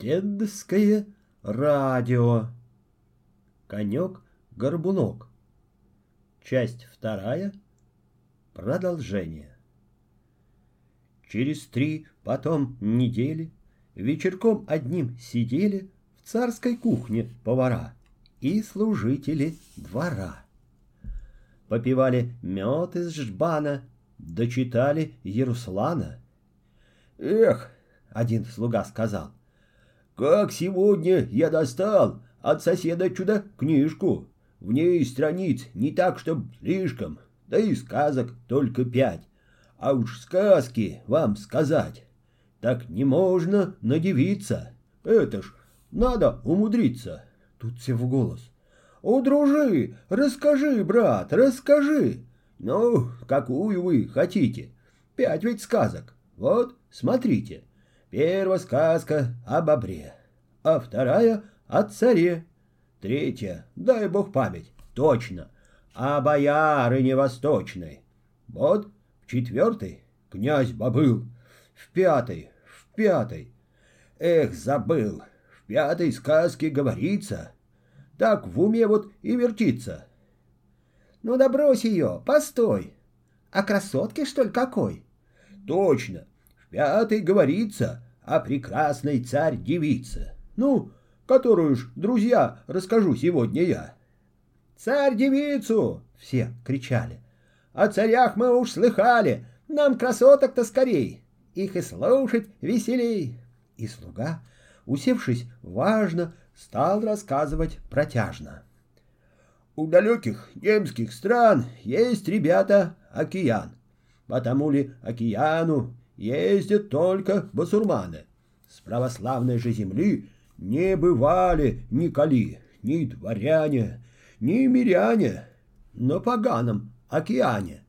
Дедское радио. Конек-горбунок. Часть вторая. Продолжение. Через три потом недели вечерком одним сидели в царской кухне повара и служители двора. Попивали мед из жбана, дочитали Яруслана. «Эх!» — один слуга сказал. Как сегодня я достал от соседа чудо книжку. В ней страниц не так, чтоб слишком, да и сказок только пять. А уж сказки вам сказать, так не можно надевиться. Это ж надо умудриться. Тут все в голос. О, дружи, расскажи, брат, расскажи. Ну, какую вы хотите? Пять ведь сказок. Вот, смотрите. Первая сказка о бобре, а вторая о царе. Третья, дай бог память, точно, о боярине восточной. Вот в четвертой князь Бобыл, в пятой, в пятой. Эх, забыл, в пятой сказке говорится. Так в уме вот и вертится. Ну да брось ее, постой. А красотке, что ли, какой? Точно, пятой говорится о прекрасной царь-девице. Ну, которую ж, друзья, расскажу сегодня я. «Царь-девицу!» — все кричали. «О царях мы уж слыхали, нам красоток-то скорей, их и слушать веселей!» И слуга, усевшись важно, стал рассказывать протяжно. У далеких немских стран есть ребята океан. Потому ли океану ездят только басурманы. С православной же земли не бывали ни кали, ни дворяне, ни миряне на поганом океане.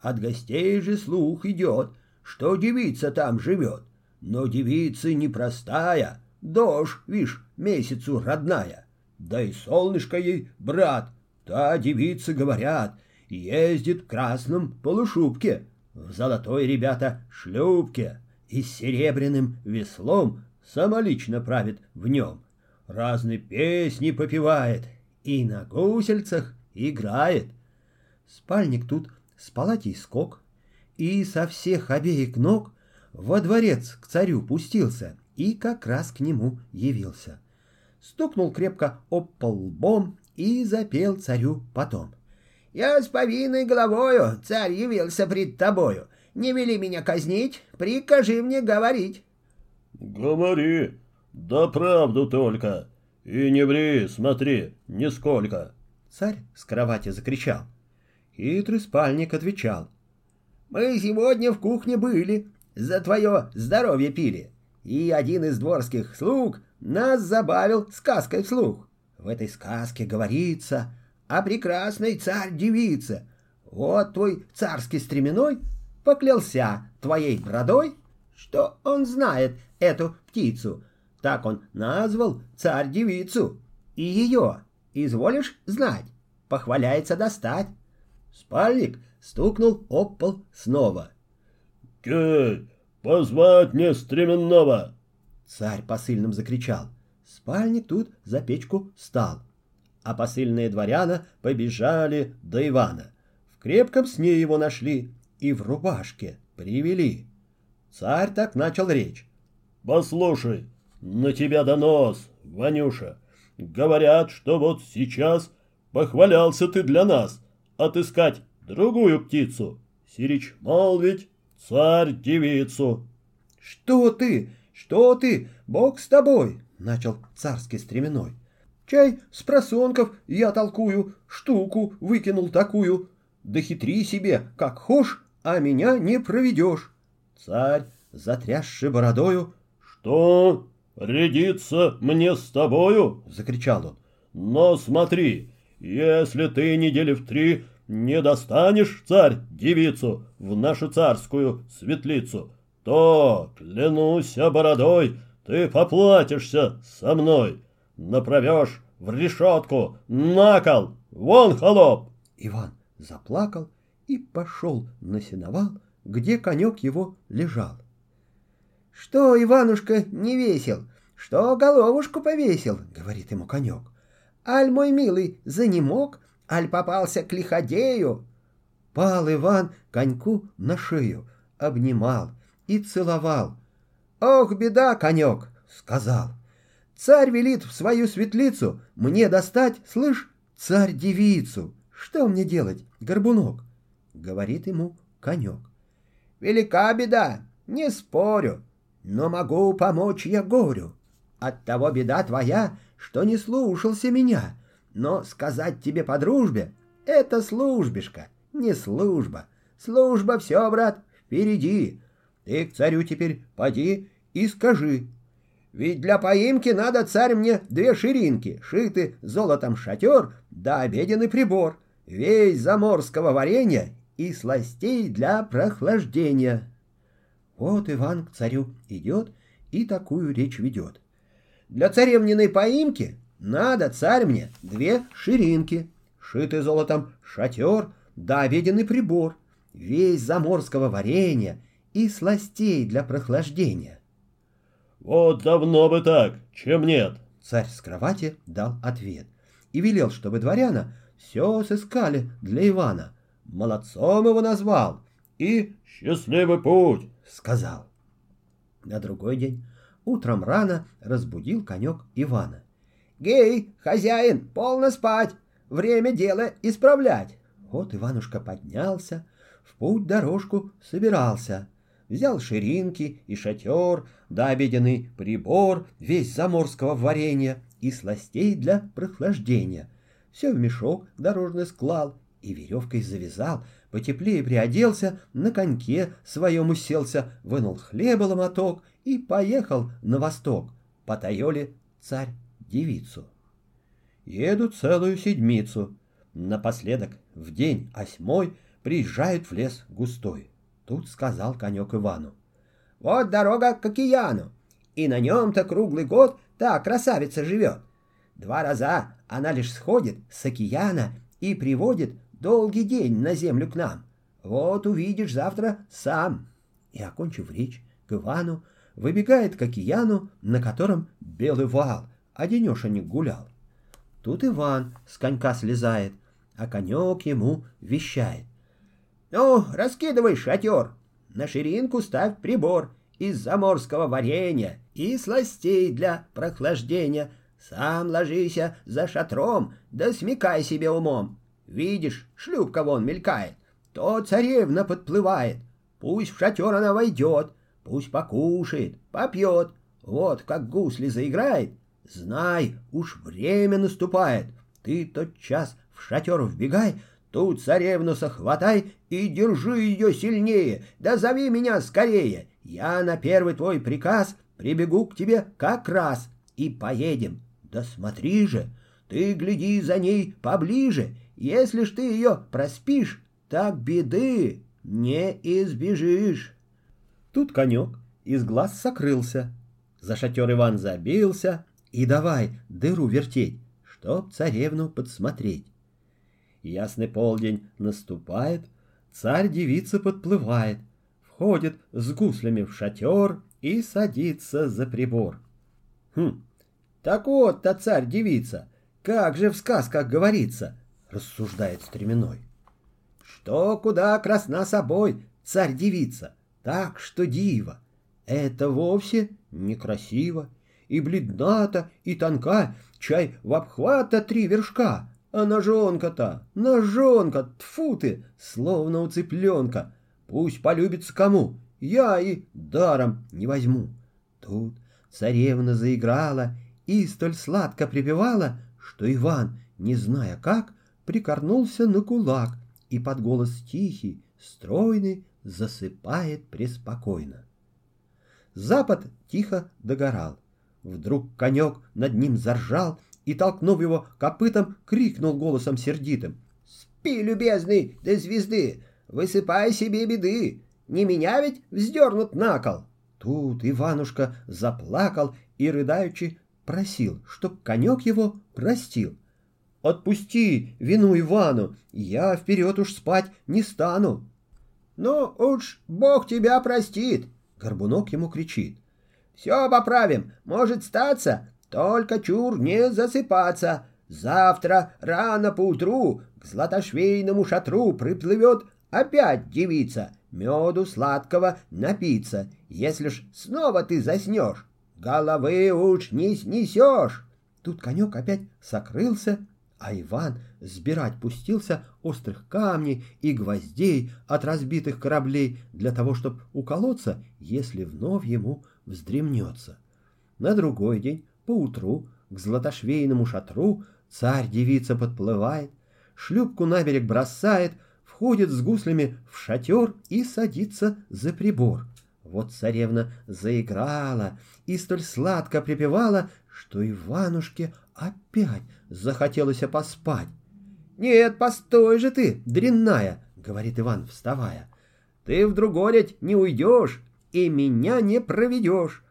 От гостей же слух идет, что девица там живет, но девица непростая, дождь, вишь, месяцу родная. Да и солнышко ей, брат, та девица, говорят, ездит в красном полушубке, в золотой, ребята, шлюпке и с серебряным веслом самолично правит в нем. Разные песни попивает и на гусельцах играет. Спальник тут с палатей скок, и со всех обеих ног во дворец к царю пустился и как раз к нему явился. Стукнул крепко об пол лбом и запел царю потом — я с повинной головою, царь явился пред тобою. Не вели меня казнить, прикажи мне говорить. Говори, да правду только. И не ври, смотри, нисколько. Царь с кровати закричал. Хитрый спальник отвечал. Мы сегодня в кухне были, за твое здоровье пили. И один из дворских слуг нас забавил сказкой вслух. В этой сказке говорится а прекрасный царь-девица. Вот твой царский стременной поклялся твоей бродой, что он знает эту птицу. Так он назвал царь-девицу. И ее, изволишь знать, похваляется достать. Спальник стукнул об пол снова. «Кей, позвать мне стременного!» Царь посыльным закричал. Спальник тут за печку стал а посыльные дворяна побежали до Ивана. В крепком сне его нашли и в рубашке привели. Царь так начал речь. «Послушай, на тебя донос, Ванюша. Говорят, что вот сейчас похвалялся ты для нас отыскать другую птицу. Сирич молвить царь-девицу». «Что ты? Что ты? Бог с тобой!» — начал царский стременной. Чай с просонков я толкую, штуку выкинул такую. Да хитри себе, как хошь, а меня не проведешь. Царь, затрясший бородою, «Что? Рядиться мне с тобою?» — закричал он. «Но смотри, если ты недели в три не достанешь, царь, девицу в нашу царскую светлицу, то, клянусь бородой, ты поплатишься со мной направешь в решетку, на кол, вон холоп!» Иван заплакал и пошел на сеновал, где конек его лежал. «Что, Иванушка, не весел? что головушку повесил, говорит ему конек. Аль, мой милый, занемог, аль попался к лиходею. Пал Иван коньку на шею, обнимал и целовал. «Ох, беда, конек!» — сказал. «Царь велит в свою светлицу мне достать, слышь, царь-девицу. Что мне делать, горбунок?» — говорит ему конек. «Велика беда, не спорю, но могу помочь я горю. От того беда твоя, что не слушался меня, но сказать тебе по дружбе — это службишка, не служба. Служба все, брат, впереди. Ты к царю теперь поди и скажи. Ведь для поимки надо, царь, мне две ширинки, шиты золотом шатер да обеденный прибор, весь заморского варенья и сластей для прохлаждения. Вот Иван к царю идет и такую речь ведет. Для царевниной поимки надо, царь мне, две ширинки, шитый золотом шатер да обеденный прибор, весь заморского варенья и сластей для прохлаждения. «Вот давно бы так, чем нет!» Царь с кровати дал ответ и велел, чтобы дворяна все сыскали для Ивана. Молодцом его назвал и «Счастливый путь!» сказал. На другой день утром рано разбудил конек Ивана. «Гей, хозяин, полно спать! Время дело исправлять!» Вот Иванушка поднялся, в путь дорожку собирался — взял ширинки и шатер, да обеденный прибор, весь заморского варенья и сластей для прохлаждения. Все в мешок дорожный склал и веревкой завязал, потеплее приоделся, на коньке своем уселся, вынул хлеба ломоток и поехал на восток, по царь девицу. Едут целую седмицу. Напоследок, в день осьмой, приезжают в лес густой. Тут сказал конек Ивану. «Вот дорога к океану, и на нем-то круглый год та красавица живет. Два раза она лишь сходит с океана и приводит долгий день на землю к нам. Вот увидишь завтра сам». И, окончив речь, к Ивану выбегает к океану, на котором белый вал, а денешенек гулял. Тут Иван с конька слезает, а конек ему вещает. Ну, раскидывай шатер, на ширинку ставь прибор из заморского варенья и сластей для прохлаждения. Сам ложися за шатром, да смекай себе умом. Видишь, шлюпка вон мелькает, то царевна подплывает. Пусть в шатер она войдет, пусть покушает, попьет. Вот как гусли заиграет, знай, уж время наступает. Ты тот час в шатер вбегай, Тут царевну сохватай и держи ее сильнее, да зови меня скорее. Я на первый твой приказ прибегу к тебе как раз и поедем. Да смотри же, ты гляди за ней поближе. Если ж ты ее проспишь, так беды не избежишь. Тут конек из глаз сокрылся. За шатер Иван забился и давай дыру вертеть, чтоб царевну подсмотреть. Ясный полдень наступает, царь-девица подплывает, входит с гуслями в шатер и садится за прибор. Хм, так вот-то царь-девица, как же в сказках говорится, рассуждает стременной. Что куда красна собой, царь-девица, так что диво. Это вовсе некрасиво, и бледната, и тонка, чай в обхвата три вершка, а ножонка-то, ножонка, тфу ты, словно у цыпленка. Пусть полюбится кому, я и даром не возьму. Тут царевна заиграла и столь сладко припевала, что Иван, не зная как, прикорнулся на кулак и под голос тихий, стройный, засыпает преспокойно. Запад тихо догорал. Вдруг конек над ним заржал и, толкнув его копытом, крикнул голосом сердитым. «Спи, любезный, до звезды! Высыпай себе беды! Не меня ведь вздернут на кол!» Тут Иванушка заплакал и, рыдаючи, просил, чтоб конек его простил. «Отпусти вину Ивану, я вперед уж спать не стану!» «Ну уж Бог тебя простит!» — Горбунок ему кричит. Все поправим, может статься, только чур не засыпаться. Завтра рано поутру к златошвейному шатру приплывет опять девица, меду сладкого напиться. Если ж снова ты заснешь, головы уж не снесешь. Тут конек опять сокрылся, а Иван сбирать пустился острых камней и гвоздей от разбитых кораблей для того, чтобы уколоться, если вновь ему вздремнется. На другой день, поутру, к златошвейному шатру царь-девица подплывает, шлюпку на берег бросает, входит с гуслями в шатер и садится за прибор. Вот царевна заиграла и столь сладко припевала, что Иванушке опять захотелось поспать. «Нет, постой же ты, дрянная!» — говорит Иван, вставая. «Ты в другой не уйдешь и меня не проведешь!»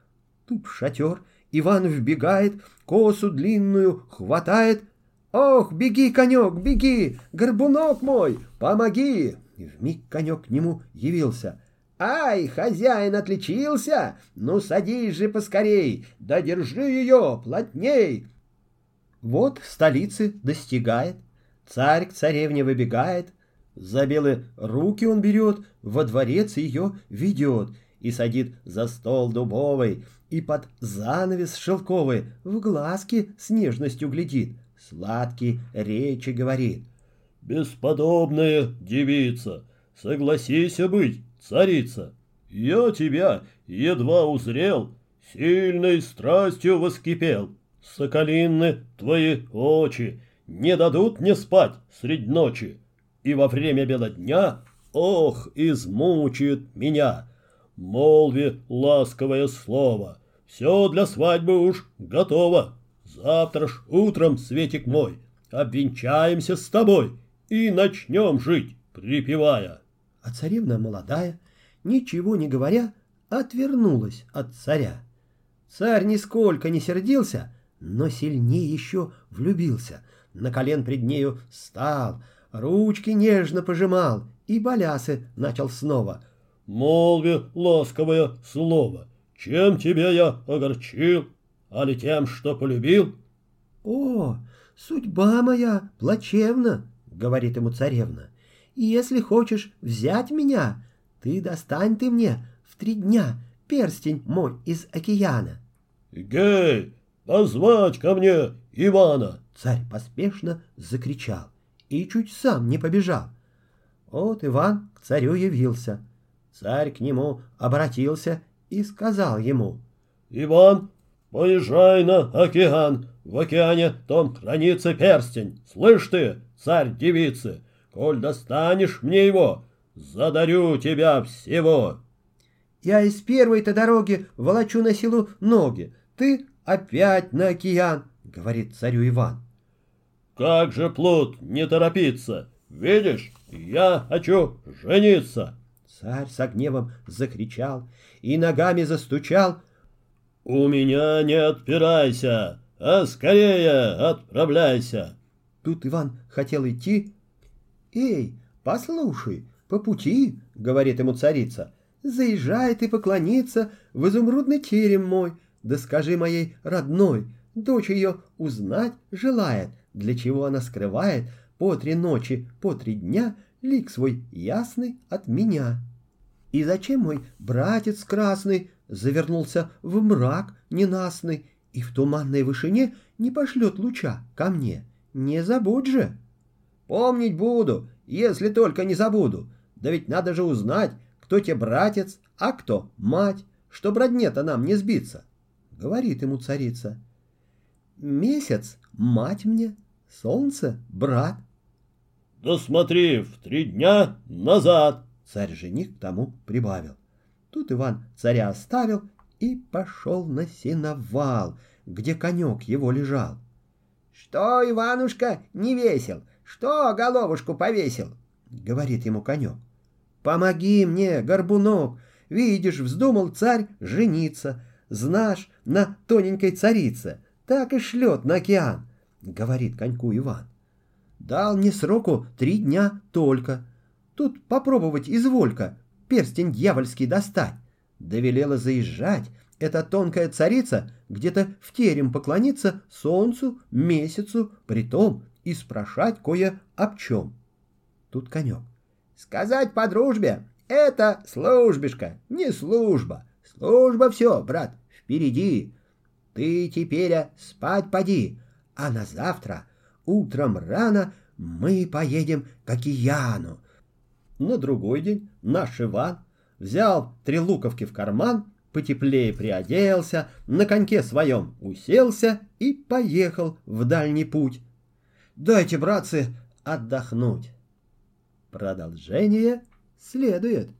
Тут шатер, Иван вбегает, косу длинную хватает. «Ох, беги, конек, беги! Горбунок мой, помоги!» И вмиг конек к нему явился. «Ай, хозяин отличился! Ну, садись же поскорей, да держи ее плотней!» Вот столицы достигает, царь к царевне выбегает, за белые руки он берет, во дворец ее ведет и садит за стол дубовый, и под занавес шелковый в глазки с нежностью глядит, сладкие речи говорит. «Бесподобная девица, согласись быть, царица, я тебя едва узрел, сильной страстью воскипел. Соколинны твои очи не дадут мне спать средь ночи, и во время бела дня, ох, измучают меня. Молви ласковое слово, все для свадьбы уж готово. Завтра ж утром, Светик мой, обвенчаемся с тобой и начнем жить, припевая. А царевна молодая, ничего не говоря, отвернулась от царя. Царь нисколько не сердился, но сильнее еще влюбился. На колен пред нею стал, ручки нежно пожимал и балясы начал снова. «Молви ласковое слово, чем тебя я огорчил, а ли тем, что полюбил?» «О, судьба моя плачевна», — говорит ему царевна. «Если хочешь взять меня, ты достань ты мне в три дня перстень мой из океана». «Гей, позвать ко мне Ивана!» Царь поспешно закричал и чуть сам не побежал. Вот Иван к царю явился. Царь к нему обратился и сказал ему. «Иван, поезжай на океан, в океане том хранится перстень. Слышь ты, царь девицы, коль достанешь мне его, задарю тебя всего». «Я из первой-то дороги волочу на силу ноги, ты опять на океан, говорит царю Иван. Как же, плут, не торопиться? Видишь, я хочу жениться. Царь с гневом закричал и ногами застучал. У меня не отпирайся, а скорее отправляйся. Тут Иван хотел идти. Эй, послушай, по пути, говорит ему царица, заезжай ты поклониться в изумрудный терем мой, да скажи моей родной, дочь ее узнать желает, для чего она скрывает по три ночи, по три дня лик свой ясный от меня. И зачем мой братец красный завернулся в мрак ненастный и в туманной вышине не пошлет луча ко мне? Не забудь же. Помнить буду, если только не забуду. Да ведь надо же узнать, кто тебе братец, а кто мать, что родне-то нам не сбиться. Говорит ему царица. Месяц — мать мне, солнце — брат. Да смотри, в три дня назад. Царь-жених к тому прибавил. Тут Иван царя оставил и пошел на сеновал, где конек его лежал. «Что, Иванушка, не весел? Что головушку повесил?» — говорит ему конек. «Помоги мне, горбунок! Видишь, вздумал царь жениться, Знашь, на тоненькой царице, так и шлет на океан, — говорит коньку Иван. Дал мне сроку три дня только. Тут попробовать изволька, перстень дьявольский достать. Довелела заезжать эта тонкая царица где-то в терем поклониться солнцу, месяцу, притом и спрашать кое об чем. Тут конек. Сказать по дружбе — это службишка, не служба. Служба все, брат, впереди. Ты теперь спать поди, а на завтра утром рано мы поедем к океану. На другой день наш Иван взял три луковки в карман, потеплее приоделся, на коньке своем уселся и поехал в дальний путь. Дайте, братцы, отдохнуть. Продолжение следует.